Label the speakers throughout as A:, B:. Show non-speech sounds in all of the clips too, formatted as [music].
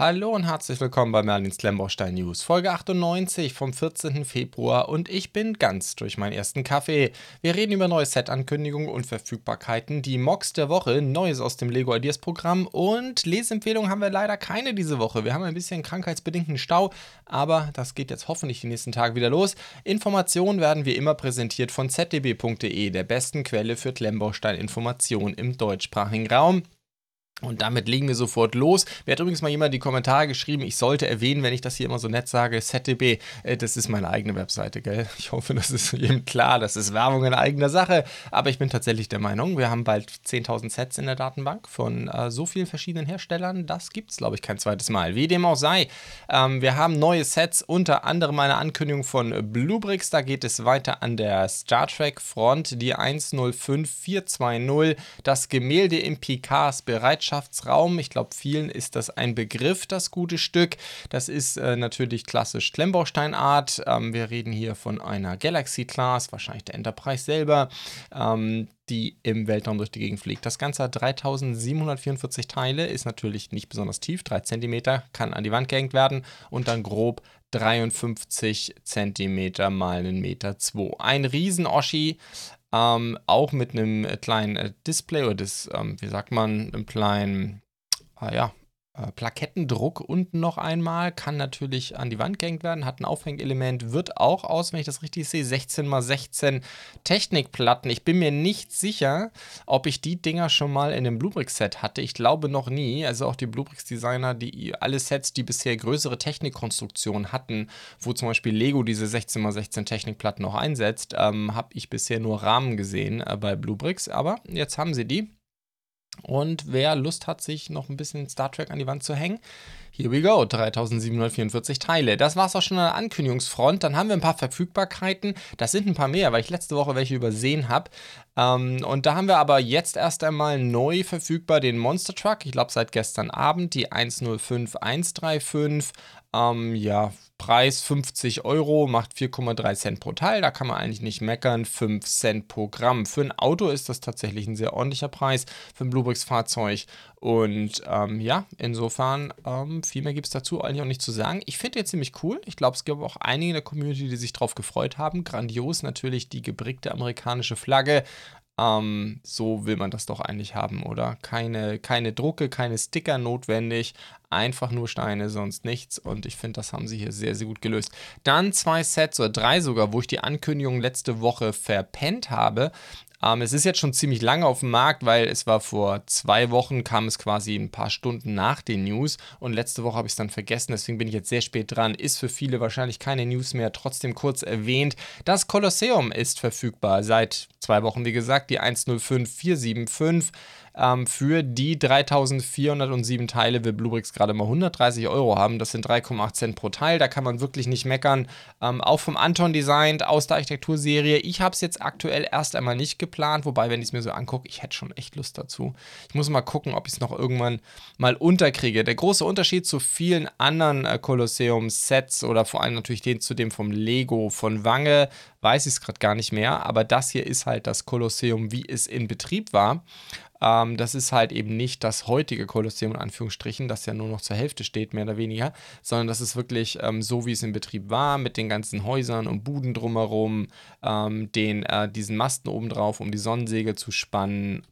A: Hallo und herzlich willkommen bei Merlins Lemborstein News, Folge 98 vom 14. Februar und ich bin ganz durch meinen ersten Kaffee. Wir reden über neue Set-Ankündigungen und Verfügbarkeiten, die Mocks der Woche, Neues aus dem Lego Ideas Programm und Lesempfehlungen haben wir leider keine diese Woche. Wir haben ein bisschen krankheitsbedingten Stau, aber das geht jetzt hoffentlich die nächsten Tage wieder los. Informationen werden wie immer präsentiert von zdb.de, der besten Quelle für Lemborstein-Informationen im deutschsprachigen Raum. Und damit legen wir sofort los. Mir hat übrigens mal jemand in die Kommentare geschrieben, ich sollte erwähnen, wenn ich das hier immer so nett sage, ZDB, äh, das ist meine eigene Webseite, gell? [laughs] Ich hoffe, das ist jedem klar, das ist Werbung in eigener Sache. Aber ich bin tatsächlich der Meinung, wir haben bald 10.000 Sets in der Datenbank von äh, so vielen verschiedenen Herstellern. Das gibt es, glaube ich, kein zweites Mal. Wie dem auch sei, ähm, wir haben neue Sets, unter anderem eine Ankündigung von Bluebricks. Da geht es weiter an der Star Trek Front, die 105420, das Gemälde im Picards Bereitschaft Wirtschaftsraum. Ich glaube, vielen ist das ein Begriff, das gute Stück. Das ist äh, natürlich klassisch Klemmbausteinart. Ähm, wir reden hier von einer Galaxy Class, wahrscheinlich der Enterprise selber. Ähm, die im Weltraum durch die Gegend fliegt. Das Ganze hat 3744 Teile, ist natürlich nicht besonders tief, 3 cm, kann an die Wand gehängt werden und dann grob 53 cm mal 1,2 Meter. Ein Riesen-Oschi, ähm, auch mit einem kleinen äh, Display oder das, ähm, wie sagt man, einem kleinen, äh, ja, Plakettendruck unten noch einmal, kann natürlich an die Wand gehängt werden, hat ein Aufhängelement, wird auch aus, wenn ich das richtig sehe, 16x16 Technikplatten. Ich bin mir nicht sicher, ob ich die Dinger schon mal in einem Bluebricks-Set hatte. Ich glaube noch nie. Also auch die Bluebricks-Designer, die alle Sets, die bisher größere Technikkonstruktionen hatten, wo zum Beispiel Lego diese 16x16 Technikplatten noch einsetzt, ähm, habe ich bisher nur Rahmen gesehen äh, bei Bluebricks. Aber jetzt haben sie die. Und wer Lust hat, sich noch ein bisschen Star Trek an die Wand zu hängen, here we go, 3744 Teile. Das war es auch schon an der Ankündigungsfront. Dann haben wir ein paar Verfügbarkeiten. Das sind ein paar mehr, weil ich letzte Woche welche übersehen habe. Ähm, und da haben wir aber jetzt erst einmal neu verfügbar den Monster Truck. Ich glaube seit gestern Abend die 105135. Ähm, ja, Preis 50 Euro, macht 4,3 Cent pro Teil. Da kann man eigentlich nicht meckern. 5 Cent pro Gramm. Für ein Auto ist das tatsächlich ein sehr ordentlicher Preis für ein Bluebricks-Fahrzeug. Und ähm, ja, insofern, ähm, viel mehr gibt es dazu eigentlich auch nicht zu sagen. Ich finde den ziemlich cool. Ich glaube, es gibt auch einige in der Community, die sich drauf gefreut haben. Grandios natürlich die gebrickte amerikanische Flagge. Ähm, so will man das doch eigentlich haben, oder? Keine, keine Drucke, keine Sticker notwendig, einfach nur Steine, sonst nichts. Und ich finde, das haben sie hier sehr, sehr gut gelöst. Dann zwei Sets oder drei sogar, wo ich die Ankündigung letzte Woche verpennt habe. Ähm, es ist jetzt schon ziemlich lange auf dem Markt, weil es war vor zwei Wochen, kam es quasi ein paar Stunden nach den News und letzte Woche habe ich es dann vergessen, deswegen bin ich jetzt sehr spät dran. Ist für viele wahrscheinlich keine News mehr, trotzdem kurz erwähnt. Das Kolosseum ist verfügbar seit zwei Wochen, wie gesagt, die 105475. Ähm, für die 3407 Teile will Bluebricks gerade mal 130 Euro haben. Das sind 3,8 Cent pro Teil. Da kann man wirklich nicht meckern. Ähm, auch vom Anton designt aus der Architekturserie. Ich habe es jetzt aktuell erst einmal nicht geplant, wobei, wenn ich es mir so angucke, ich hätte schon echt Lust dazu. Ich muss mal gucken, ob ich es noch irgendwann mal unterkriege. Der große Unterschied zu vielen anderen äh, Kolosseum-Sets oder vor allem natürlich den zu dem vom Lego von Wange, weiß ich es gerade gar nicht mehr, aber das hier ist halt das Kolosseum, wie es in Betrieb war. Ähm, das ist halt eben nicht das heutige Kolosseum in Anführungsstrichen, das ja nur noch zur Hälfte steht, mehr oder weniger, sondern das ist wirklich ähm, so, wie es in Betrieb war, mit den ganzen Häusern und Buden drumherum, ähm, den, äh, diesen Masten obendrauf, um die Sonnensegel zu spannen,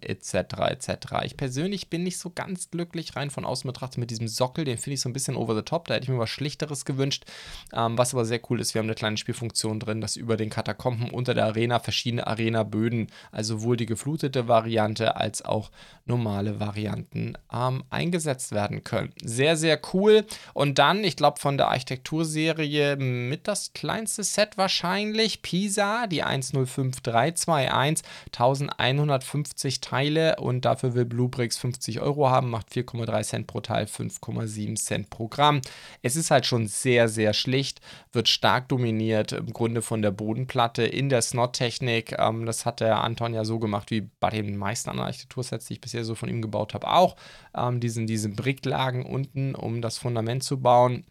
A: etc. Ähm, etc. Ich persönlich bin nicht so ganz glücklich, rein von außen betrachtet, mit diesem Sockel, den finde ich so ein bisschen over the top, da hätte ich mir was Schlichteres gewünscht, ähm, was aber sehr cool ist, wir haben eine kleine Spielfunktion drin, dass über den Katakomben unter der Arena verschiedene Arena-Böden, also sowohl die geflutete Variante als auch normale Varianten ähm, eingesetzt werden können. Sehr, sehr cool. Und dann, ich glaube, von der Architekturserie mit das kleinste Set wahrscheinlich, Pisa, die 105321, 1150 Teile und dafür will Bluebricks 50 Euro haben, macht 4,3 Cent pro Teil, 5,7 Cent pro Gramm. Es ist halt schon sehr, sehr schlicht, wird stark dominiert im Grunde von der Bodenplatte in der Snot-Technik. Ähm, das hat der Anton ja so gemacht wie bei den meisten anderen Architektursets, die ich bisher so von ihm gebaut habe, auch. Ähm, diesen, diese Bricklagen unten, um das Fundament zu bauen.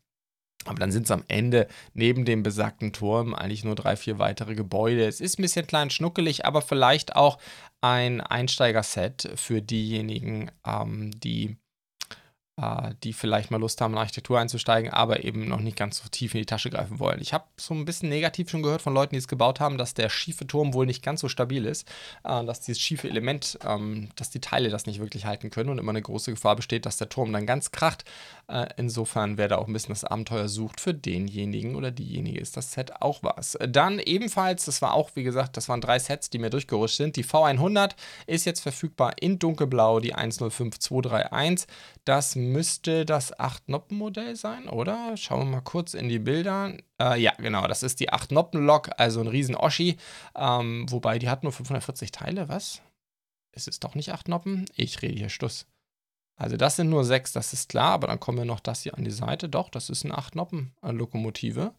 A: Aber dann sind es am Ende neben dem besagten Turm eigentlich nur drei, vier weitere Gebäude. Es ist ein bisschen klein schnuckelig, aber vielleicht auch ein Einsteigerset für diejenigen, ähm, die die vielleicht mal Lust haben, in Architektur einzusteigen, aber eben noch nicht ganz so tief in die Tasche greifen wollen. Ich habe so ein bisschen negativ schon gehört von Leuten, die es gebaut haben, dass der schiefe Turm wohl nicht ganz so stabil ist, äh, dass dieses schiefe Element, ähm, dass die Teile das nicht wirklich halten können und immer eine große Gefahr besteht, dass der Turm dann ganz kracht. Äh, insofern, wer da auch ein bisschen das Abenteuer sucht, für denjenigen oder diejenige ist das Set auch was. Dann ebenfalls, das war auch, wie gesagt, das waren drei Sets, die mir durchgerutscht sind. Die V100 ist jetzt verfügbar in dunkelblau, die 105231. Das müsste das 8-Noppen-Modell sein, oder? Schauen wir mal kurz in die Bilder. Äh, ja, genau, das ist die 8-Noppen-Lok, also ein riesen Oschi. Ähm, wobei, die hat nur 540 Teile, was? Ist es doch nicht 8 Noppen? Ich rede hier Stuss. Also das sind nur 6, das ist klar, aber dann kommen wir noch das hier an die Seite. Doch, das ist eine 8-Noppen-Lokomotive.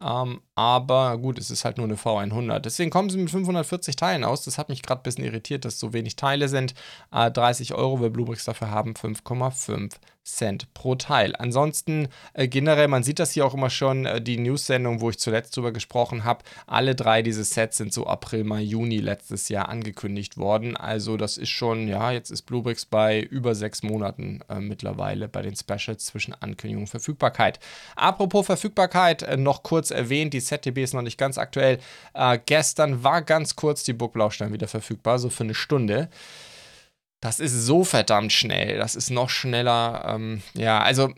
A: Ähm, aber gut, es ist halt nur eine V100. Deswegen kommen sie mit 540 Teilen aus. Das hat mich gerade ein bisschen irritiert, dass so wenig Teile sind. Äh, 30 Euro will Bluebricks dafür haben, 5,5 Cent pro Teil. Ansonsten äh, generell, man sieht das hier auch immer schon, äh, die News-Sendung, wo ich zuletzt drüber gesprochen habe, alle drei diese Sets sind so April, Mai, Juni letztes Jahr angekündigt worden. Also das ist schon, ja, jetzt ist Bluebricks bei über sechs Monaten äh, mittlerweile bei den Specials zwischen Ankündigung und Verfügbarkeit. Apropos Verfügbarkeit, äh, noch kurz erwähnt, die ZTB ist noch nicht ganz aktuell. Äh, gestern war ganz kurz die Burgblaustein wieder verfügbar, so für eine Stunde. Das ist so verdammt schnell. Das ist noch schneller. Ähm, ja, also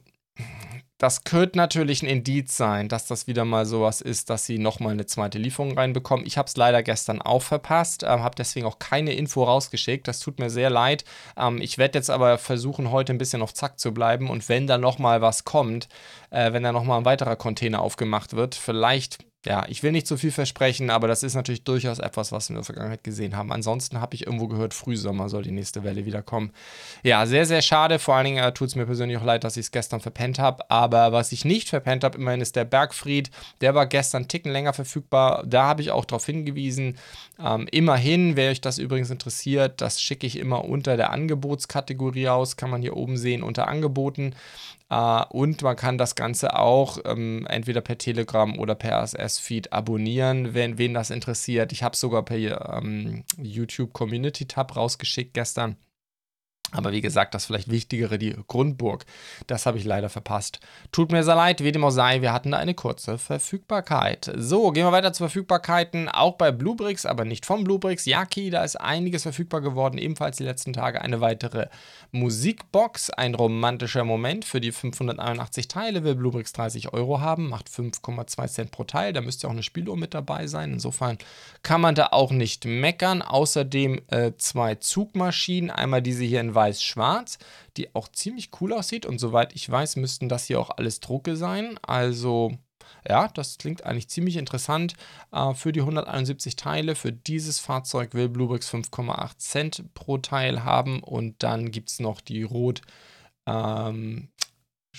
A: das könnte natürlich ein Indiz sein, dass das wieder mal sowas ist, dass sie nochmal eine zweite Lieferung reinbekommen. Ich habe es leider gestern auch verpasst, äh, habe deswegen auch keine Info rausgeschickt. Das tut mir sehr leid. Ähm, ich werde jetzt aber versuchen, heute ein bisschen auf Zack zu bleiben und wenn da nochmal was kommt, äh, wenn da nochmal ein weiterer Container aufgemacht wird, vielleicht ja, ich will nicht zu viel versprechen, aber das ist natürlich durchaus etwas, was wir in der Vergangenheit gesehen haben. Ansonsten habe ich irgendwo gehört, Frühsommer soll die nächste Welle wieder kommen. Ja, sehr, sehr schade. Vor allen Dingen äh, tut es mir persönlich auch leid, dass ich es gestern verpennt habe. Aber was ich nicht verpennt habe, immerhin ist der Bergfried. Der war gestern einen Ticken länger verfügbar. Da habe ich auch darauf hingewiesen. Ähm, immerhin, wer euch das übrigens interessiert, das schicke ich immer unter der Angebotskategorie aus. Kann man hier oben sehen unter Angeboten. Uh, und man kann das Ganze auch ähm, entweder per Telegram oder per RSS-Feed abonnieren, wenn wen das interessiert. Ich habe sogar per ähm, YouTube Community Tab rausgeschickt gestern. Aber wie gesagt, das vielleicht Wichtigere, die Grundburg, das habe ich leider verpasst. Tut mir sehr leid, wie dem auch sei, wir hatten da eine kurze Verfügbarkeit. So, gehen wir weiter zu Verfügbarkeiten, auch bei Bluebricks, aber nicht von Bluebricks. Yaki, da ist einiges verfügbar geworden, ebenfalls die letzten Tage eine weitere Musikbox, ein romantischer Moment für die 581 Teile, will Bluebricks 30 Euro haben, macht 5,2 Cent pro Teil, da müsste auch eine Spieluhr mit dabei sein, insofern kann man da auch nicht meckern. Außerdem äh, zwei Zugmaschinen, einmal diese hier in weiß-schwarz, die auch ziemlich cool aussieht. Und soweit ich weiß, müssten das hier auch alles Drucke sein. Also ja, das klingt eigentlich ziemlich interessant. Äh, für die 171 Teile, für dieses Fahrzeug will Bluebricks 5,8 Cent pro Teil haben. Und dann gibt es noch die Rot. Ähm,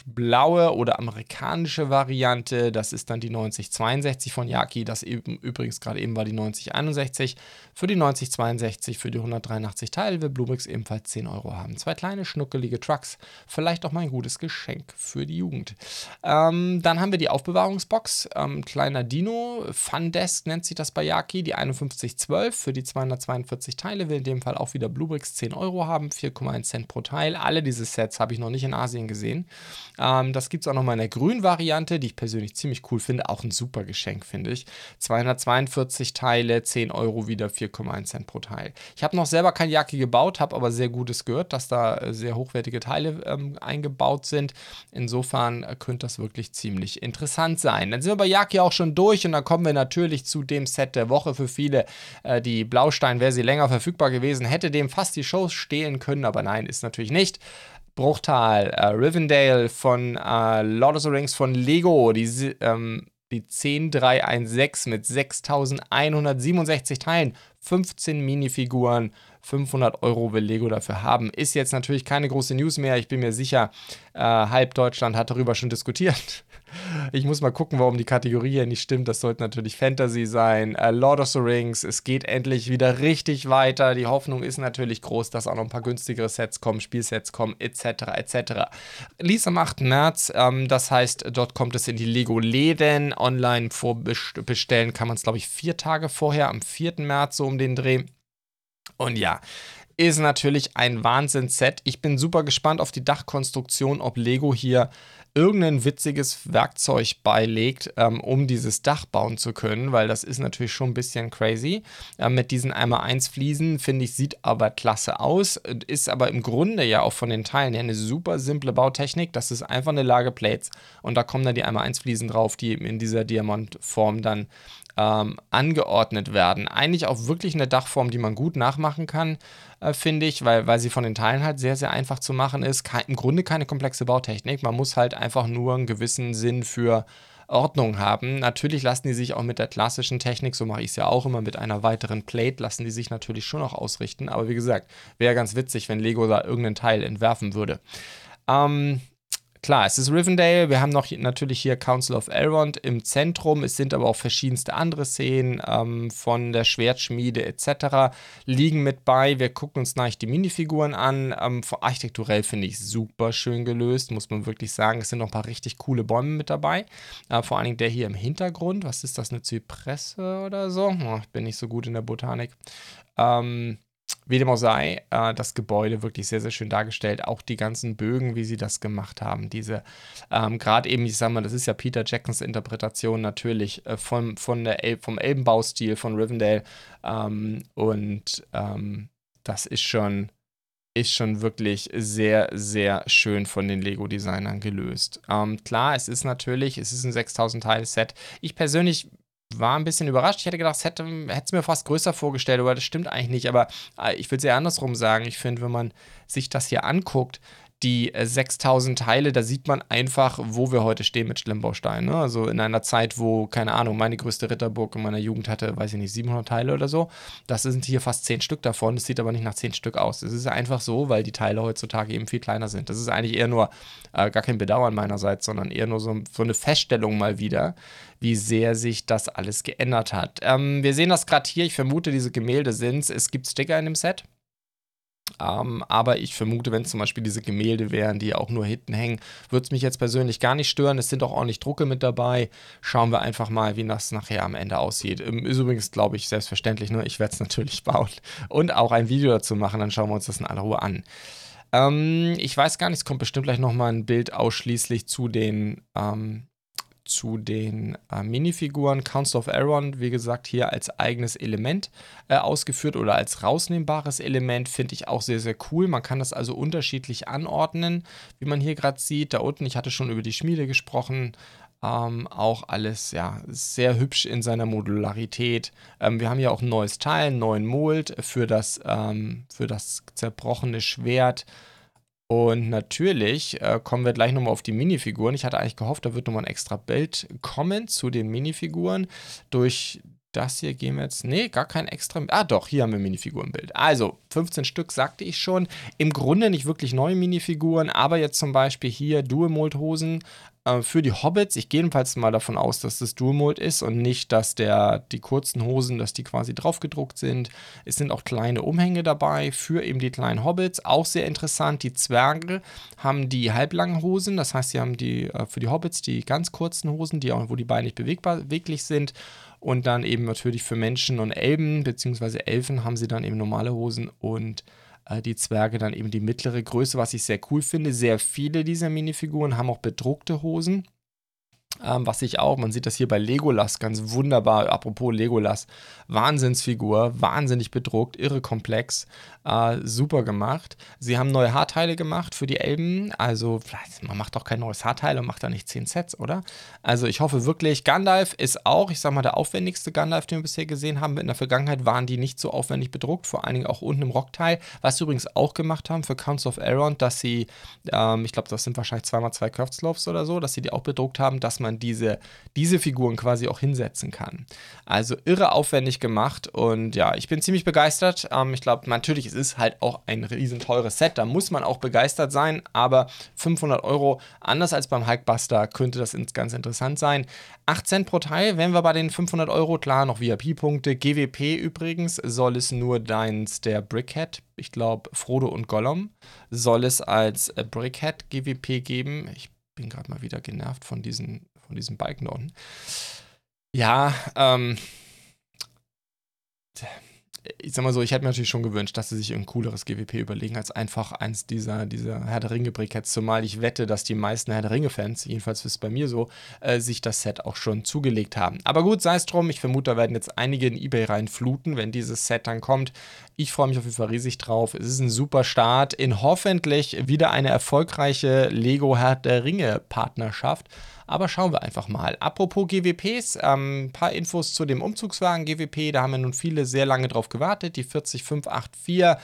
A: blaue oder amerikanische Variante. Das ist dann die 9062 von Yaki. Das eben, übrigens gerade eben war die 9061. Für die 9062, für die 183 Teile will Bluebricks ebenfalls 10 Euro haben. Zwei kleine, schnuckelige Trucks. Vielleicht auch mal ein gutes Geschenk für die Jugend. Ähm, dann haben wir die Aufbewahrungsbox. Ähm, kleiner Dino. Fundesk nennt sich das bei Yaki. Die 5112 für die 242 Teile will in dem Fall auch wieder Bluebricks 10 Euro haben. 4,1 Cent pro Teil. Alle diese Sets habe ich noch nicht in Asien gesehen. Ähm, das gibt es auch nochmal in der grünen Variante, die ich persönlich ziemlich cool finde. Auch ein super Geschenk, finde ich. 242 Teile, 10 Euro wieder, 4,1 Cent pro Teil. Ich habe noch selber kein Jacke gebaut, habe aber sehr Gutes gehört, dass da äh, sehr hochwertige Teile ähm, eingebaut sind. Insofern äh, könnte das wirklich ziemlich interessant sein. Dann sind wir bei Yaki auch schon durch und dann kommen wir natürlich zu dem Set der Woche für viele. Äh, die Blaustein wäre sie länger verfügbar gewesen, hätte dem fast die Shows stehlen können, aber nein, ist natürlich nicht. Bruchtal, äh, Rivendale von äh, Lord of the Rings von Lego, die, ähm, die 10316 mit 6167 Teilen, 15 Minifiguren, 500 Euro will Lego dafür haben. Ist jetzt natürlich keine große News mehr. Ich bin mir sicher, äh, halb Deutschland hat darüber schon diskutiert. Ich muss mal gucken, warum die Kategorie hier nicht stimmt. Das sollte natürlich Fantasy sein. Äh, Lord of the Rings, es geht endlich wieder richtig weiter. Die Hoffnung ist natürlich groß, dass auch noch ein paar günstigere Sets kommen, Spielsets kommen, etc. etc. Lies am 8. März, ähm, das heißt, dort kommt es in die Lego-Läden. Online vorbestellen kann man es, glaube ich, vier Tage vorher, am 4. März so um den Dreh. Und ja, ist natürlich ein Wahnsinnsset. Ich bin super gespannt auf die Dachkonstruktion, ob Lego hier irgendein witziges Werkzeug beilegt, ähm, um dieses Dach bauen zu können, weil das ist natürlich schon ein bisschen crazy. Äh, mit diesen einmal 1 Fliesen, finde ich, sieht aber klasse aus, ist aber im Grunde ja auch von den Teilen her eine super simple Bautechnik. Das ist einfach eine Lage Plates und da kommen dann die einmal 1 Fliesen drauf, die eben in dieser Diamantform dann ähm, angeordnet werden. Eigentlich auch wirklich eine Dachform, die man gut nachmachen kann, äh, finde ich, weil, weil sie von den Teilen halt sehr, sehr einfach zu machen ist. Kein, Im Grunde keine komplexe Bautechnik. Man muss halt einfach nur einen gewissen Sinn für Ordnung haben. Natürlich lassen die sich auch mit der klassischen Technik, so mache ich es ja auch immer, mit einer weiteren Plate, lassen die sich natürlich schon auch ausrichten. Aber wie gesagt, wäre ganz witzig, wenn Lego da irgendeinen Teil entwerfen würde. Ähm, Klar, es ist Rivendell. Wir haben noch natürlich hier Council of Elrond im Zentrum. Es sind aber auch verschiedenste andere Szenen ähm, von der Schwertschmiede etc. liegen mit bei. Wir gucken uns gleich die Minifiguren an. Ähm, architekturell finde ich super schön gelöst, muss man wirklich sagen. Es sind noch ein paar richtig coole Bäume mit dabei. Äh, vor allen Dingen der hier im Hintergrund. Was ist das, eine Zypresse oder so? Oh, ich bin nicht so gut in der Botanik. Ähm, wie dem auch sei, äh, das Gebäude wirklich sehr, sehr schön dargestellt. Auch die ganzen Bögen, wie sie das gemacht haben. Diese, ähm, gerade eben, ich sag mal, das ist ja Peter Jacksons Interpretation natürlich äh, vom, von der El vom Elbenbaustil von Rivendell. Ähm, und ähm, das ist schon, ist schon wirklich sehr, sehr schön von den Lego-Designern gelöst. Ähm, klar, es ist natürlich, es ist ein 6000-Teil-Set. Ich persönlich war ein bisschen überrascht. Ich hätte gedacht, es hätte es mir fast größer vorgestellt, aber das stimmt eigentlich nicht. Aber äh, ich würde es eher andersrum sagen. Ich finde, wenn man sich das hier anguckt, die 6000 äh, Teile, da sieht man einfach, wo wir heute stehen mit Schlemmbaustein. Ne? Also in einer Zeit, wo, keine Ahnung, meine größte Ritterburg in meiner Jugend hatte, weiß ich nicht, 700 Teile oder so. Das sind hier fast 10 Stück davon. Das sieht aber nicht nach 10 Stück aus. Es ist einfach so, weil die Teile heutzutage eben viel kleiner sind. Das ist eigentlich eher nur äh, gar kein Bedauern meinerseits, sondern eher nur so, so eine Feststellung mal wieder, wie sehr sich das alles geändert hat. Ähm, wir sehen das gerade hier. Ich vermute, diese Gemälde sind es. Es gibt Sticker in dem Set. Ähm, aber ich vermute, wenn es zum Beispiel diese Gemälde wären, die auch nur hinten hängen, würde es mich jetzt persönlich gar nicht stören. Es sind auch ordentlich Drucke mit dabei. Schauen wir einfach mal, wie das nachher am Ende aussieht. Ähm, ist übrigens, glaube ich, selbstverständlich. Ne? Ich werde es natürlich [laughs] bauen und auch ein Video dazu machen. Dann schauen wir uns das in aller Ruhe an. Ähm, ich weiß gar nicht, es kommt bestimmt gleich nochmal ein Bild ausschließlich zu den ähm, zu den äh, Minifiguren. Council of Elrond, wie gesagt, hier als eigenes Element äh, ausgeführt oder als rausnehmbares Element, finde ich auch sehr, sehr cool. Man kann das also unterschiedlich anordnen, wie man hier gerade sieht. Da unten, ich hatte schon über die Schmiede gesprochen, ähm, auch alles ja sehr hübsch in seiner Modularität. Ähm, wir haben hier auch ein neues Teil, einen neuen Mold für das, ähm, für das zerbrochene Schwert. Und natürlich äh, kommen wir gleich nochmal auf die Minifiguren. Ich hatte eigentlich gehofft, da wird nochmal ein extra Bild kommen zu den Minifiguren. Durch das hier gehen wir jetzt. Nee, gar kein extra. Ah, doch, hier haben wir Minifigurenbild. Also, 15 Stück sagte ich schon. Im Grunde nicht wirklich neue Minifiguren, aber jetzt zum Beispiel hier Dual-Mold-Hosen äh, für die Hobbits. Ich gehe jedenfalls mal davon aus, dass das Dual-Mold ist und nicht, dass der, die kurzen Hosen, dass die quasi draufgedruckt sind. Es sind auch kleine Umhänge dabei für eben die kleinen Hobbits. Auch sehr interessant, die Zwerge haben die halblangen Hosen. Das heißt, sie haben die äh, für die Hobbits die ganz kurzen Hosen, die auch, wo die Beine nicht bewegbar, beweglich sind. Und dann eben natürlich für Menschen und Elben, beziehungsweise Elfen, haben sie dann eben normale Hosen und die Zwerge dann eben die mittlere Größe, was ich sehr cool finde. Sehr viele dieser Minifiguren haben auch bedruckte Hosen. Ähm, was ich auch, man sieht das hier bei Legolas ganz wunderbar, apropos Legolas, Wahnsinnsfigur, wahnsinnig bedruckt, irre komplex, äh, super gemacht. Sie haben neue Haarteile gemacht für die Elben, also man macht doch kein neues Haarteil und macht da nicht 10 Sets, oder? Also ich hoffe wirklich, Gandalf ist auch, ich sag mal, der aufwendigste Gandalf, den wir bisher gesehen haben. In der Vergangenheit waren die nicht so aufwendig bedruckt, vor allen Dingen auch unten im Rockteil. Was sie übrigens auch gemacht haben für Council of Elrond, dass sie, ähm, ich glaube, das sind wahrscheinlich zweimal zwei Curved oder so, dass sie die auch bedruckt haben, dass man diese, diese Figuren quasi auch hinsetzen kann. Also irre aufwendig gemacht und ja, ich bin ziemlich begeistert. Ähm, ich glaube, natürlich, es ist halt auch ein riesen teures Set, da muss man auch begeistert sein, aber 500 Euro, anders als beim Hulkbuster, könnte das ganz interessant sein. 8 Cent pro Teil, wenn wir bei den 500 Euro, klar, noch VIP-Punkte. GWP übrigens soll es nur deins der Brickhead, ich glaube Frodo und Gollum, soll es als äh, Brickhead GWP geben. Ich bin gerade mal wieder genervt von diesen von diesem Balken da unten. Ja, ähm, ich sag mal so, ich hätte mir natürlich schon gewünscht, dass sie sich ein cooleres GWP überlegen, als einfach eins dieser, dieser Herr der Ringe-Briketts. Zumal ich wette, dass die meisten Herr der Ringe-Fans, jedenfalls ist es bei mir so, äh, sich das Set auch schon zugelegt haben. Aber gut, sei es drum. Ich vermute, da werden jetzt einige in Ebay reinfluten, wenn dieses Set dann kommt. Ich freue mich auf jeden Fall riesig drauf. Es ist ein super Start in hoffentlich wieder eine erfolgreiche Lego Herr der Ringe-Partnerschaft. Aber schauen wir einfach mal. Apropos GWPs, ein ähm, paar Infos zu dem Umzugswagen GWP. Da haben wir nun viele sehr lange drauf gewartet. Die 40584, äh,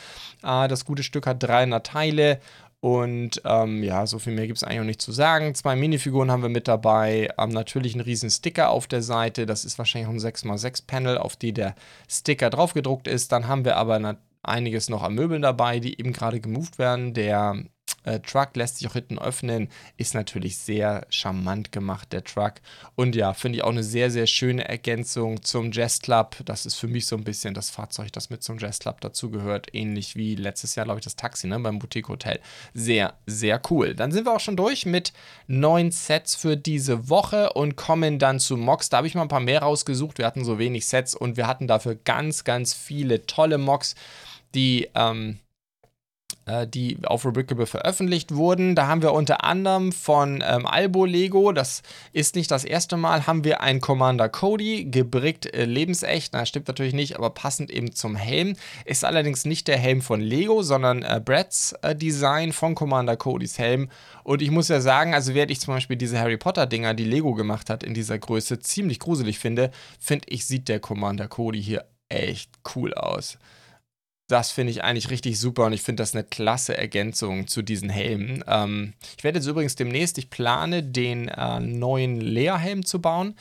A: das gute Stück hat 300 Teile. Und ähm, ja, so viel mehr gibt es eigentlich auch nicht zu sagen. Zwei Minifiguren haben wir mit dabei. Ähm, natürlich ein riesen Sticker auf der Seite. Das ist wahrscheinlich auch ein 6x6 Panel, auf die der Sticker drauf gedruckt ist. Dann haben wir aber einiges noch an Möbeln dabei, die eben gerade gemoved werden. Der äh, Truck lässt sich auch hinten öffnen, ist natürlich sehr charmant gemacht, der Truck. Und ja, finde ich auch eine sehr, sehr schöne Ergänzung zum Jazz Club. Das ist für mich so ein bisschen das Fahrzeug, das mit zum Jazz Club dazugehört. Ähnlich wie letztes Jahr, glaube ich, das Taxi ne, beim Boutique Hotel. Sehr, sehr cool. Dann sind wir auch schon durch mit neun Sets für diese Woche und kommen dann zu Mox. Da habe ich mal ein paar mehr rausgesucht. Wir hatten so wenig Sets und wir hatten dafür ganz, ganz viele tolle Mox, die ähm, äh, die auf Rebrickable veröffentlicht wurden. Da haben wir unter anderem von ähm, Albo Lego, das ist nicht das erste Mal, haben wir einen Commander Cody, gebrickt äh, lebensecht. Na, stimmt natürlich nicht, aber passend eben zum Helm. Ist allerdings nicht der Helm von Lego, sondern äh, Brads äh, Design von Commander Codys Helm. Und ich muss ja sagen, also während ich zum Beispiel diese Harry Potter-Dinger, die Lego gemacht hat, in dieser Größe ziemlich gruselig finde, finde ich, sieht der Commander Cody hier echt cool aus. Das finde ich eigentlich richtig super und ich finde das eine klasse Ergänzung zu diesen Helmen. Ähm, ich werde jetzt übrigens demnächst, ich plane, den äh, neuen Leerhelm zu bauen.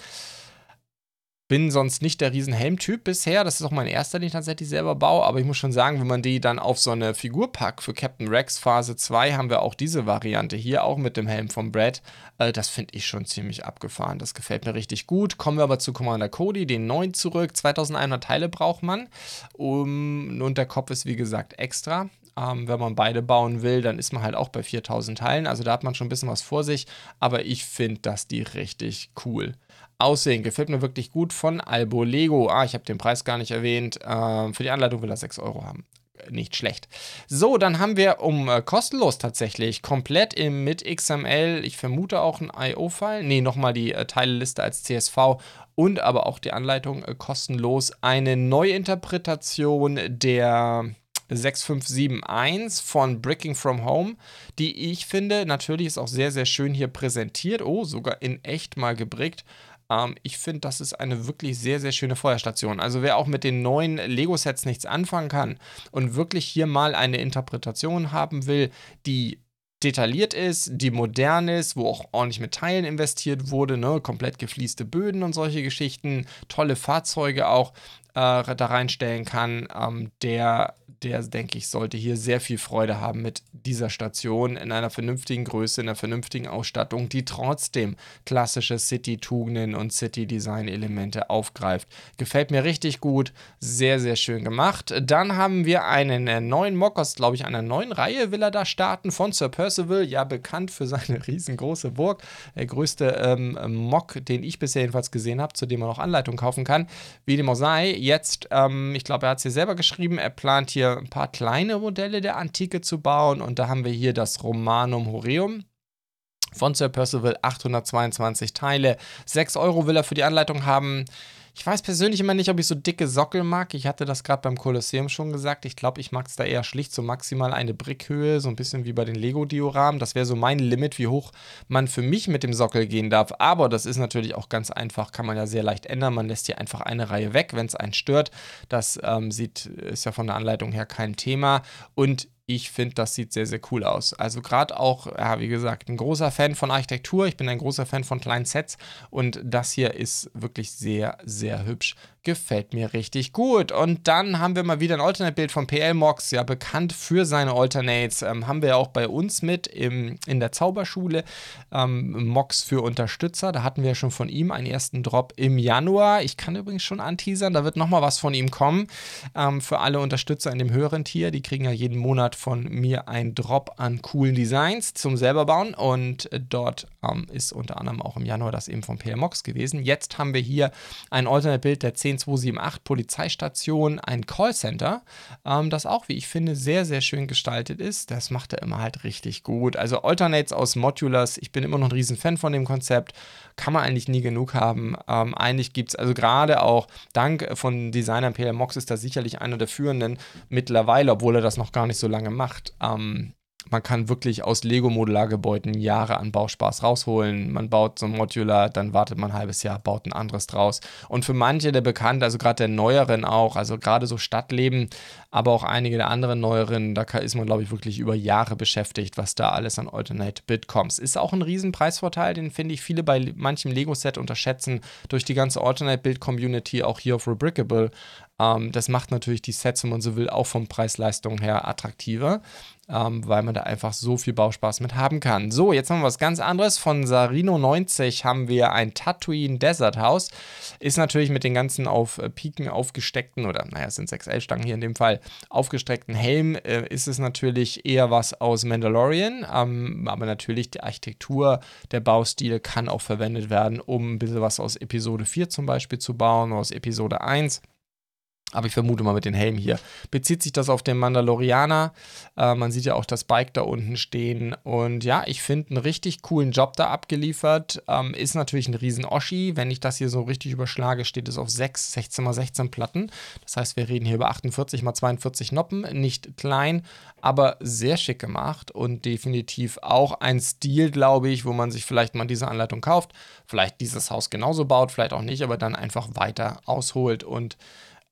A: Bin sonst nicht der Riesenhelm-Typ bisher. Das ist auch mein erster, den ich tatsächlich selber baue. Aber ich muss schon sagen, wenn man die dann auf so eine Figur packt, für Captain Rex Phase 2 haben wir auch diese Variante hier, auch mit dem Helm von Brad. Äh, das finde ich schon ziemlich abgefahren. Das gefällt mir richtig gut. Kommen wir aber zu Commander Cody, den neuen zurück. 2100 Teile braucht man. Um, und der Kopf ist wie gesagt extra. Ähm, wenn man beide bauen will, dann ist man halt auch bei 4000 Teilen. Also da hat man schon ein bisschen was vor sich. Aber ich finde, dass die richtig cool aussehen. Gefällt mir wirklich gut von Albo Lego. Ah, ich habe den Preis gar nicht erwähnt. Ähm, für die Anleitung will er 6 Euro haben. Nicht schlecht. So, dann haben wir um äh, kostenlos tatsächlich komplett im, mit XML, ich vermute auch ein IO-File. Ne, nochmal die äh, Teilliste als CSV und aber auch die Anleitung äh, kostenlos. Eine Neuinterpretation der 6571 von Bricking from Home, die ich finde, natürlich ist auch sehr, sehr schön hier präsentiert. Oh, sogar in echt mal gebrickt. Ähm, ich finde, das ist eine wirklich sehr, sehr schöne Feuerstation. Also wer auch mit den neuen Lego-Sets nichts anfangen kann und wirklich hier mal eine Interpretation haben will, die detailliert ist, die modern ist, wo auch ordentlich mit Teilen investiert wurde, ne? komplett gefließte Böden und solche Geschichten, tolle Fahrzeuge auch äh, da reinstellen kann, ähm, der der, denke ich, sollte hier sehr viel Freude haben mit dieser Station in einer vernünftigen Größe, in einer vernünftigen Ausstattung, die trotzdem klassische City-Tugenden und City-Design-Elemente aufgreift. Gefällt mir richtig gut, sehr, sehr schön gemacht. Dann haben wir einen äh, neuen Mock aus, glaube ich, einer neuen Reihe will er da starten von Sir Percival, ja bekannt für seine riesengroße Burg. Der größte ähm, Mock, den ich bisher jedenfalls gesehen habe, zu dem man auch Anleitung kaufen kann. Wie dem auch sei, jetzt, ähm, ich glaube, er hat es hier selber geschrieben, er plant hier ein paar kleine Modelle der Antike zu bauen. Und da haben wir hier das Romanum Horeum von Sir Percival, 822 Teile. 6 Euro will er für die Anleitung haben. Ich weiß persönlich immer nicht, ob ich so dicke Sockel mag. Ich hatte das gerade beim Kolosseum schon gesagt. Ich glaube, ich mag es da eher schlicht, so maximal eine Brickhöhe, so ein bisschen wie bei den Lego-Dioramen. Das wäre so mein Limit, wie hoch man für mich mit dem Sockel gehen darf. Aber das ist natürlich auch ganz einfach, kann man ja sehr leicht ändern. Man lässt hier einfach eine Reihe weg, wenn es einen stört. Das ähm, sieht, ist ja von der Anleitung her kein Thema. Und ich finde, das sieht sehr, sehr cool aus. Also gerade auch, ja, wie gesagt, ein großer Fan von Architektur. Ich bin ein großer Fan von kleinen Sets und das hier ist wirklich sehr, sehr hübsch gefällt mir richtig gut. Und dann haben wir mal wieder ein Alternate-Bild von PL Mox, ja bekannt für seine Alternates. Ähm, haben wir ja auch bei uns mit im, in der Zauberschule. Ähm, Mox für Unterstützer, da hatten wir schon von ihm einen ersten Drop im Januar. Ich kann übrigens schon anteasern, da wird nochmal was von ihm kommen. Ähm, für alle Unterstützer in dem höheren Tier, die kriegen ja jeden Monat von mir ein Drop an coolen Designs zum selber bauen und dort ähm, ist unter anderem auch im Januar das eben von PLMOX gewesen. Jetzt haben wir hier ein Alternate-Bild der 10278 Polizeistation, ein Callcenter, ähm, das auch, wie ich finde, sehr, sehr schön gestaltet ist. Das macht er immer halt richtig gut. Also Alternates aus Modulars, ich bin immer noch ein riesen Fan von dem Konzept, kann man eigentlich nie genug haben. Ähm, eigentlich gibt es, also gerade auch dank von Designern PLMOX ist da sicherlich einer der führenden mittlerweile, obwohl er das noch gar nicht so lange macht. Ähm, man kann wirklich aus Lego-Modulargebäuden Jahre an Bauspaß rausholen. Man baut so ein Modular, dann wartet man ein halbes Jahr, baut ein anderes draus. Und für manche der Bekannten, also gerade der neueren auch, also gerade so Stadtleben, aber auch einige der anderen neueren, da ist man, glaube ich, wirklich über Jahre beschäftigt, was da alles an Alternate Bit kommt. Ist auch ein Riesenpreisvorteil, den finde ich viele bei manchem Lego-Set unterschätzen, durch die ganze Alternate Build-Community, auch hier auf Rebrickable. Ähm, das macht natürlich die Sets, wenn man so will, auch vom Preis-Leistung her attraktiver ähm, weil man da einfach so viel Bauspaß mit haben kann. So, jetzt haben wir was ganz anderes. Von Sarino 90 haben wir ein Tatooine Desert House. Ist natürlich mit den ganzen auf äh, Piken aufgesteckten, oder naja, es sind 6L-Stangen hier in dem Fall, aufgestreckten Helm, äh, ist es natürlich eher was aus Mandalorian. Ähm, aber natürlich die Architektur, der Baustil kann auch verwendet werden, um ein bisschen was aus Episode 4 zum Beispiel zu bauen, aus Episode 1. Aber ich vermute mal mit den Helmen hier. Bezieht sich das auf den Mandalorianer? Äh, man sieht ja auch das Bike da unten stehen. Und ja, ich finde einen richtig coolen Job da abgeliefert. Ähm, ist natürlich ein riesen Oschi. Wenn ich das hier so richtig überschlage, steht es auf 6, 16 mal 16 Platten. Das heißt, wir reden hier über 48 mal 42 Noppen. Nicht klein, aber sehr schick gemacht und definitiv auch ein Stil, glaube ich, wo man sich vielleicht mal diese Anleitung kauft. Vielleicht dieses Haus genauso baut, vielleicht auch nicht, aber dann einfach weiter ausholt und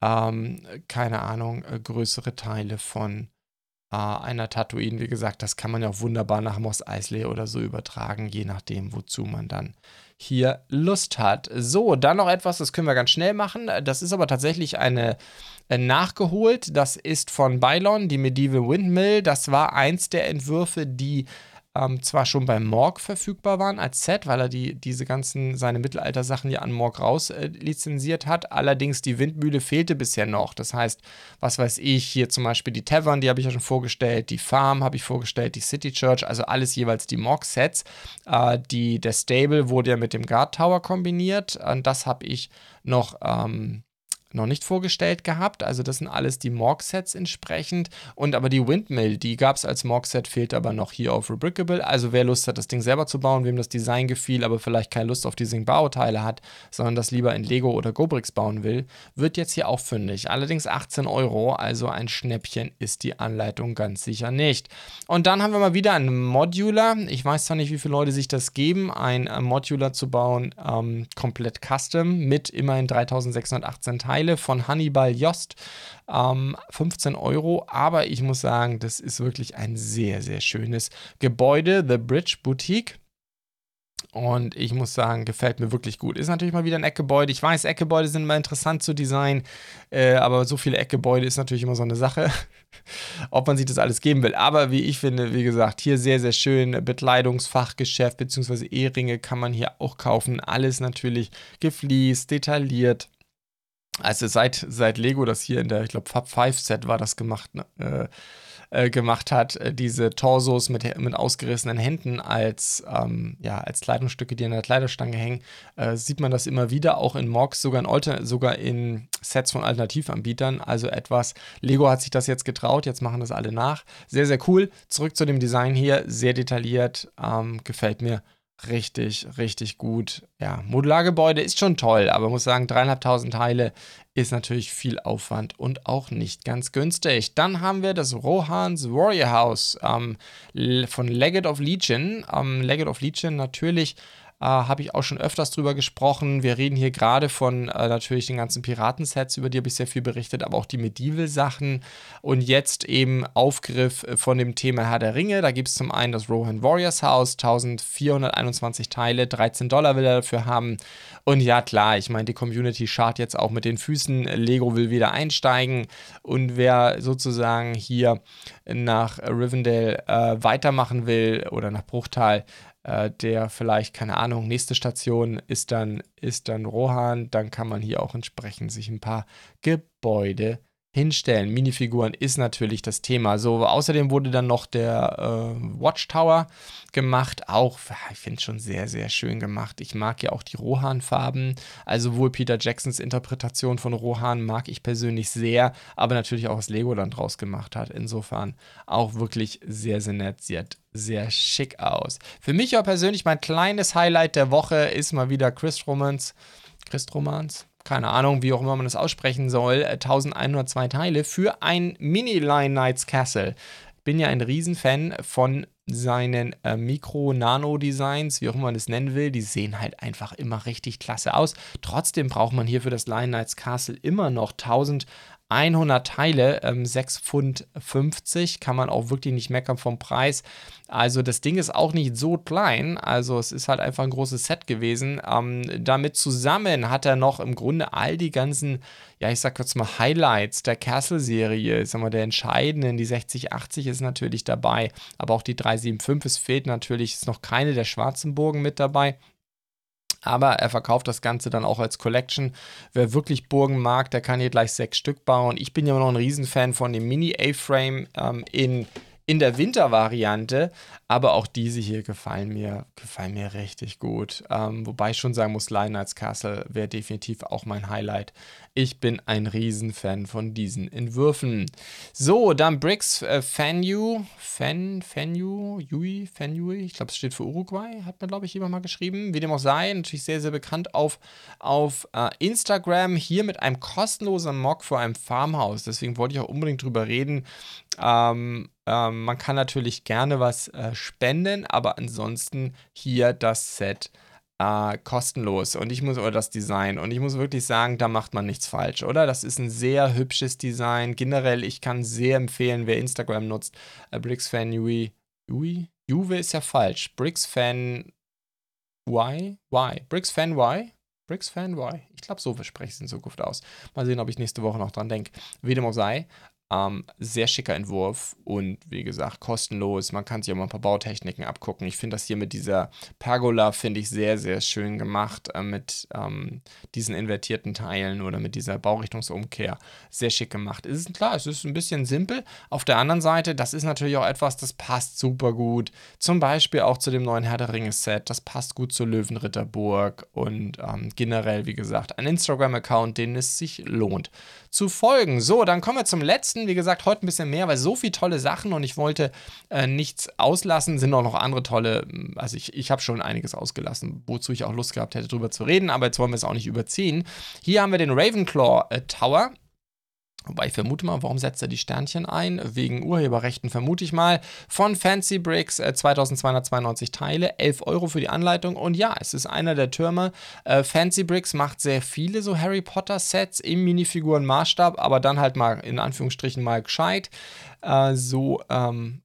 A: ähm, keine Ahnung, äh, größere Teile von äh, einer Tatooine. Wie gesagt, das kann man ja auch wunderbar nach Mos Eisley oder so übertragen, je nachdem, wozu man dann hier Lust hat. So, dann noch etwas, das können wir ganz schnell machen. Das ist aber tatsächlich eine äh, nachgeholt. Das ist von Bylon, die Medieval Windmill. Das war eins der Entwürfe, die ähm, zwar schon bei Morg verfügbar waren als Set, weil er die, diese ganzen, seine Mittelalter-Sachen ja an Morg raus äh, lizenziert hat. Allerdings die Windmühle fehlte bisher noch. Das heißt, was weiß ich, hier zum Beispiel die Tavern, die habe ich ja schon vorgestellt, die Farm habe ich vorgestellt, die City Church, also alles jeweils die Morg-Sets. Äh, die, der Stable wurde ja mit dem Guard Tower kombiniert. Und das habe ich noch ähm, noch nicht vorgestellt gehabt. Also das sind alles die Morg-Sets entsprechend. Und aber die Windmill, die gab es als Morg-Set, fehlt aber noch hier auf Rebrickable. Also wer Lust hat, das Ding selber zu bauen, wem das Design gefiel, aber vielleicht keine Lust auf diese Bauteile hat, sondern das lieber in Lego oder Gobrix bauen will, wird jetzt hier auch fündig. Allerdings 18 Euro, also ein Schnäppchen ist die Anleitung ganz sicher nicht. Und dann haben wir mal wieder ein Modular. Ich weiß zwar nicht, wie viele Leute sich das geben, ein Modular zu bauen, ähm, komplett custom mit immerhin 3618 Teilen. Teile von Hannibal Jost. Ähm, 15 Euro, aber ich muss sagen, das ist wirklich ein sehr, sehr schönes Gebäude. The Bridge Boutique. Und ich muss sagen, gefällt mir wirklich gut. Ist natürlich mal wieder ein Eckgebäude. Ich weiß, Eckgebäude sind immer interessant zu designen, äh, aber so viele Eckgebäude ist natürlich immer so eine Sache, [laughs] ob man sich das alles geben will. Aber wie ich finde, wie gesagt, hier sehr, sehr schön. Bekleidungsfachgeschäft bzw. Eheringe kann man hier auch kaufen. Alles natürlich gefliest, detailliert also seit, seit Lego das hier in der, ich glaube, Fab 5 Set war das gemacht, ne, äh, äh, gemacht hat, äh, diese Torsos mit, mit ausgerissenen Händen als, ähm, ja, als Kleidungsstücke, die an der Kleiderstange hängen, äh, sieht man das immer wieder, auch in Mox, sogar in, Alter, sogar in Sets von Alternativanbietern. Also etwas, Lego hat sich das jetzt getraut, jetzt machen das alle nach. Sehr, sehr cool. Zurück zu dem Design hier, sehr detailliert, ähm, gefällt mir richtig, richtig gut. Ja, Modulargebäude ist schon toll, aber muss sagen, dreieinhalbtausend Teile ist natürlich viel Aufwand und auch nicht ganz günstig. Dann haben wir das Rohans Warrior House ähm, von Legate of Legion. Ähm, Legate of Legion natürlich äh, habe ich auch schon öfters drüber gesprochen. Wir reden hier gerade von äh, natürlich den ganzen Piratensets, über die habe ich sehr viel berichtet, aber auch die Medieval-Sachen. Und jetzt eben Aufgriff äh, von dem Thema Herr der Ringe. Da gibt es zum einen das Rohan Warriors House, 1421 Teile, 13 Dollar will er dafür haben. Und ja, klar, ich meine, die Community schart jetzt auch mit den Füßen. Lego will wieder einsteigen. Und wer sozusagen hier nach Rivendell äh, weitermachen will oder nach Bruchtal, äh, der vielleicht, keine Ahnung, nächste Station ist dann, ist dann Rohan, dann kann man hier auch entsprechend sich ein paar Gebäude hinstellen. Minifiguren ist natürlich das Thema. So, außerdem wurde dann noch der äh, Watchtower gemacht. Auch, ich finde es schon sehr, sehr schön gemacht. Ich mag ja auch die Rohan-Farben. Also wohl Peter Jacksons Interpretation von Rohan mag ich persönlich sehr, aber natürlich auch was Lego dann draus gemacht hat. Insofern auch wirklich sehr, sehr nett. Sie hat sehr schick aus. Für mich auch persönlich mein kleines Highlight der Woche ist mal wieder Chris Romans. Chris Romans? Keine Ahnung, wie auch immer man das aussprechen soll, 1102 äh, Teile für ein Mini-Line Knights Castle. Bin ja ein Riesenfan von seinen äh, Mikro-Nano-Designs, wie auch immer man das nennen will, die sehen halt einfach immer richtig klasse aus. Trotzdem braucht man hier für das Lion Knights Castle immer noch 1000 100 Teile, ähm, 6,50 Pfund, kann man auch wirklich nicht meckern vom Preis. Also das Ding ist auch nicht so klein, also es ist halt einfach ein großes Set gewesen. Ähm, damit zusammen hat er noch im Grunde all die ganzen, ja ich sag jetzt mal Highlights der Castle-Serie, sag mal der entscheidenden, die 6080 ist natürlich dabei, aber auch die 375, es fehlt natürlich, ist noch keine der schwarzen Burgen mit dabei. Aber er verkauft das Ganze dann auch als Collection. Wer wirklich Burgen mag, der kann hier gleich sechs Stück bauen. Ich bin ja noch ein Riesenfan von dem Mini-A-Frame ähm, in in der Wintervariante, aber auch diese hier gefallen mir, gefallen mir richtig gut. Ähm, wobei ich schon sagen muss, Lionheits Castle wäre definitiv auch mein Highlight. Ich bin ein Riesenfan von diesen Entwürfen. So, dann Bricks äh, Fanu, Fan, Fanu, Yui, Fanui, ich glaube, es steht für Uruguay, hat mir, glaube ich, jemand mal geschrieben. Wie dem auch sei, natürlich sehr, sehr bekannt auf, auf äh, Instagram. Hier mit einem kostenlosen Mock für ein Farmhaus. Deswegen wollte ich auch unbedingt drüber reden. Ähm, ähm, man kann natürlich gerne was äh, spenden, aber ansonsten hier das Set äh, kostenlos und ich muss, oder das Design, und ich muss wirklich sagen, da macht man nichts falsch, oder? Das ist ein sehr hübsches Design. Generell, ich kann sehr empfehlen, wer Instagram nutzt, äh, BricsFan Yui, Yui? Juve ist ja falsch. BricsFan Y? Y. BricsFan Y? BricsFan Y. Ich glaube, so spreche ich es in Zukunft aus. Mal sehen, ob ich nächste Woche noch dran denke. Wie dem auch sei. Ähm, sehr schicker Entwurf und wie gesagt, kostenlos. Man kann sich auch mal ein paar Bautechniken abgucken. Ich finde das hier mit dieser Pergola, finde ich sehr, sehr schön gemacht, äh, mit ähm, diesen invertierten Teilen oder mit dieser Baurichtungsumkehr. Sehr schick gemacht. Es ist klar, es ist ein bisschen simpel. Auf der anderen Seite, das ist natürlich auch etwas, das passt super gut. Zum Beispiel auch zu dem neuen Herr der Ringe-Set. Das passt gut zur Löwenritterburg und ähm, generell, wie gesagt, ein Instagram-Account, den es sich lohnt zu folgen. So, dann kommen wir zum letzten. Wie gesagt, heute ein bisschen mehr, weil so viele tolle Sachen und ich wollte äh, nichts auslassen. Sind auch noch andere tolle, also ich, ich habe schon einiges ausgelassen, wozu ich auch Lust gehabt hätte, drüber zu reden, aber jetzt wollen wir es auch nicht überziehen. Hier haben wir den Ravenclaw äh, Tower. Wobei ich vermute mal, warum setzt er die Sternchen ein? Wegen Urheberrechten vermute ich mal. Von Fancy Bricks äh, 2292 Teile, 11 Euro für die Anleitung. Und ja, es ist einer der Türme. Äh, Fancy Bricks macht sehr viele so Harry Potter Sets im Minifiguren-Maßstab, aber dann halt mal in Anführungsstrichen mal gescheit. Äh, so ähm,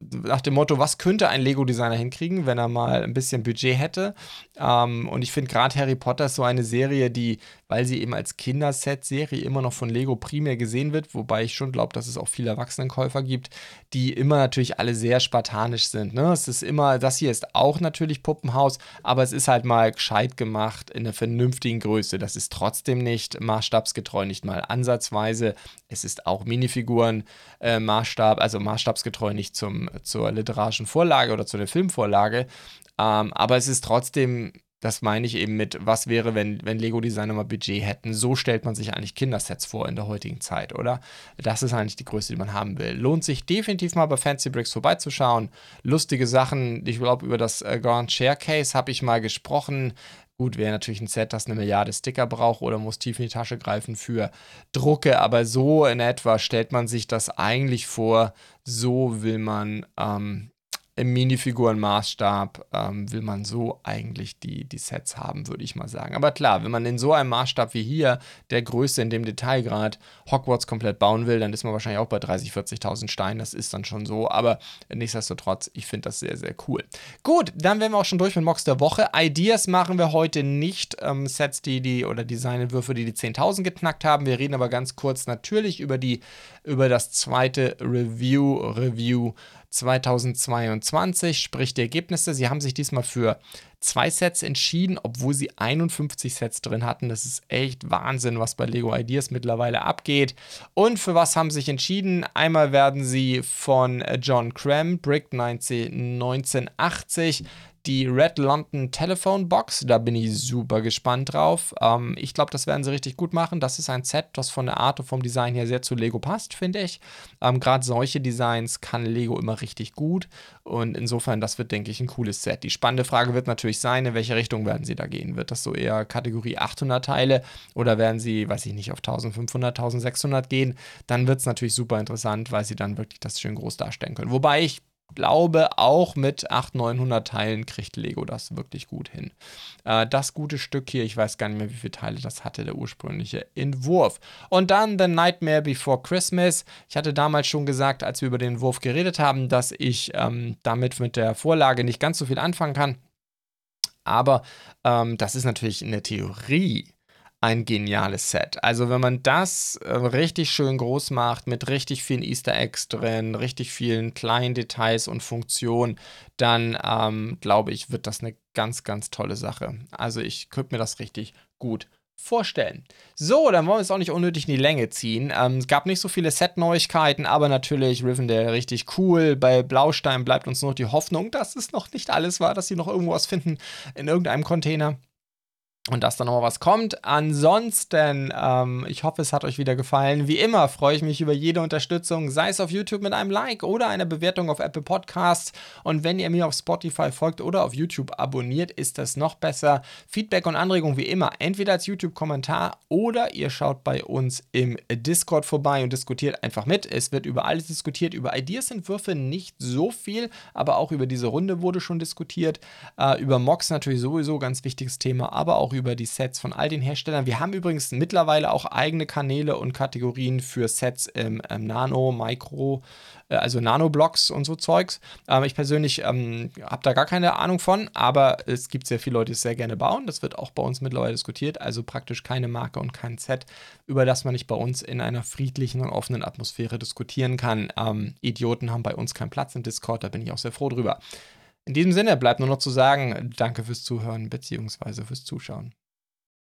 A: nach dem Motto, was könnte ein Lego-Designer hinkriegen, wenn er mal ein bisschen Budget hätte. Ähm, und ich finde gerade Harry Potter ist so eine Serie, die, weil sie eben als Kinderset-Serie immer noch von Lego primär gesehen wird, wobei ich schon glaube, dass es auch viele Erwachsenenkäufer gibt, die immer natürlich alle sehr spartanisch sind. Ne? Es ist immer, das hier ist auch natürlich Puppenhaus, aber es ist halt mal gescheit gemacht in einer vernünftigen Größe. Das ist trotzdem nicht maßstabsgetreu, nicht mal ansatzweise. Es ist auch Minifiguren äh, Maßstab, also maßstabsgetreu nicht zum, zur literarischen Vorlage oder zu der Filmvorlage. Ähm, aber es ist trotzdem das meine ich eben mit, was wäre, wenn, wenn Lego-Designer mal Budget hätten. So stellt man sich eigentlich Kindersets vor in der heutigen Zeit, oder? Das ist eigentlich die Größe, die man haben will. Lohnt sich definitiv mal bei Fancy Bricks vorbeizuschauen. Lustige Sachen. Ich glaube, über das äh, Grand Case habe ich mal gesprochen. Gut, wäre natürlich ein Set, das eine Milliarde Sticker braucht oder muss tief in die Tasche greifen für Drucke, aber so in etwa stellt man sich das eigentlich vor. So will man ähm, im Minifigurenmaßstab ähm, will man so eigentlich die, die Sets haben, würde ich mal sagen. Aber klar, wenn man in so einem Maßstab wie hier, der Größe in dem Detailgrad, Hogwarts komplett bauen will, dann ist man wahrscheinlich auch bei 30.000, 40.000 Steinen. Das ist dann schon so. Aber nichtsdestotrotz, ich finde das sehr, sehr cool. Gut, dann wären wir auch schon durch mit Mox der Woche. Ideas machen wir heute nicht. Ähm, Sets, die die oder Designentwürfe, die die 10.000 geknackt haben. Wir reden aber ganz kurz natürlich über die über das zweite Review Review 2022, sprich die Ergebnisse. Sie haben sich diesmal für zwei Sets entschieden, obwohl sie 51 Sets drin hatten. Das ist echt Wahnsinn, was bei Lego Ideas mittlerweile abgeht. Und für was haben sie sich entschieden? Einmal werden sie von John Cram, Brick 1980, die Red London Telephone Box. Da bin ich super gespannt drauf. Ähm, ich glaube, das werden sie richtig gut machen. Das ist ein Set, das von der Art und vom Design her sehr zu Lego passt, finde ich. Ähm, Gerade solche Designs kann Lego immer richtig gut. Und insofern, das wird, denke ich, ein cooles Set. Die spannende Frage wird natürlich sein, in welche Richtung werden sie da gehen? Wird das so eher Kategorie 800 Teile oder werden sie, weiß ich nicht, auf 1500, 1600 gehen? Dann wird es natürlich super interessant, weil sie dann wirklich das schön groß darstellen können. Wobei ich glaube, auch mit 800, 900 Teilen kriegt Lego das wirklich gut hin. Äh, das gute Stück hier, ich weiß gar nicht mehr, wie viele Teile das hatte, der ursprüngliche Entwurf. Und dann The Nightmare Before Christmas. Ich hatte damals schon gesagt, als wir über den Entwurf geredet haben, dass ich ähm, damit mit der Vorlage nicht ganz so viel anfangen kann. Aber ähm, das ist natürlich in der Theorie ein geniales Set. Also wenn man das äh, richtig schön groß macht, mit richtig vielen Easter Eggs drin, richtig vielen kleinen Details und Funktionen, dann ähm, glaube ich, wird das eine ganz, ganz tolle Sache. Also ich könnte mir das richtig gut vorstellen. So, dann wollen wir es auch nicht unnötig in die Länge ziehen. Ähm, es gab nicht so viele Set-Neuigkeiten, aber natürlich Rivendell richtig cool. Bei Blaustein bleibt uns noch die Hoffnung, dass es noch nicht alles war, dass sie noch irgendwo was finden in irgendeinem Container und dass da nochmal was kommt. Ansonsten, ähm, ich hoffe, es hat euch wieder gefallen. Wie immer freue ich mich über jede Unterstützung, sei es auf YouTube mit einem Like oder einer Bewertung auf Apple Podcasts. Und wenn ihr mir auf Spotify folgt oder auf YouTube abonniert, ist das noch besser. Feedback und Anregungen wie immer, entweder als YouTube-Kommentar oder ihr schaut bei uns im Discord vorbei und diskutiert einfach mit. Es wird über alles diskutiert, über Ideas-Entwürfe nicht so viel, aber auch über diese Runde wurde schon diskutiert. Äh, über Mox natürlich sowieso ganz wichtiges Thema, aber auch über über die Sets von all den Herstellern. Wir haben übrigens mittlerweile auch eigene Kanäle und Kategorien für Sets im, im Nano, Micro, äh, also Nano-Blocks und so Zeugs. Ähm, ich persönlich ähm, habe da gar keine Ahnung von, aber es gibt sehr viele Leute, die es sehr gerne bauen. Das wird auch bei uns mittlerweile diskutiert. Also praktisch keine Marke und kein Set, über das man nicht bei uns in einer friedlichen und offenen Atmosphäre diskutieren kann. Ähm, Idioten haben bei uns keinen Platz im Discord, da bin ich auch sehr froh drüber. In diesem Sinne bleibt nur noch zu sagen, danke fürs Zuhören bzw. fürs Zuschauen.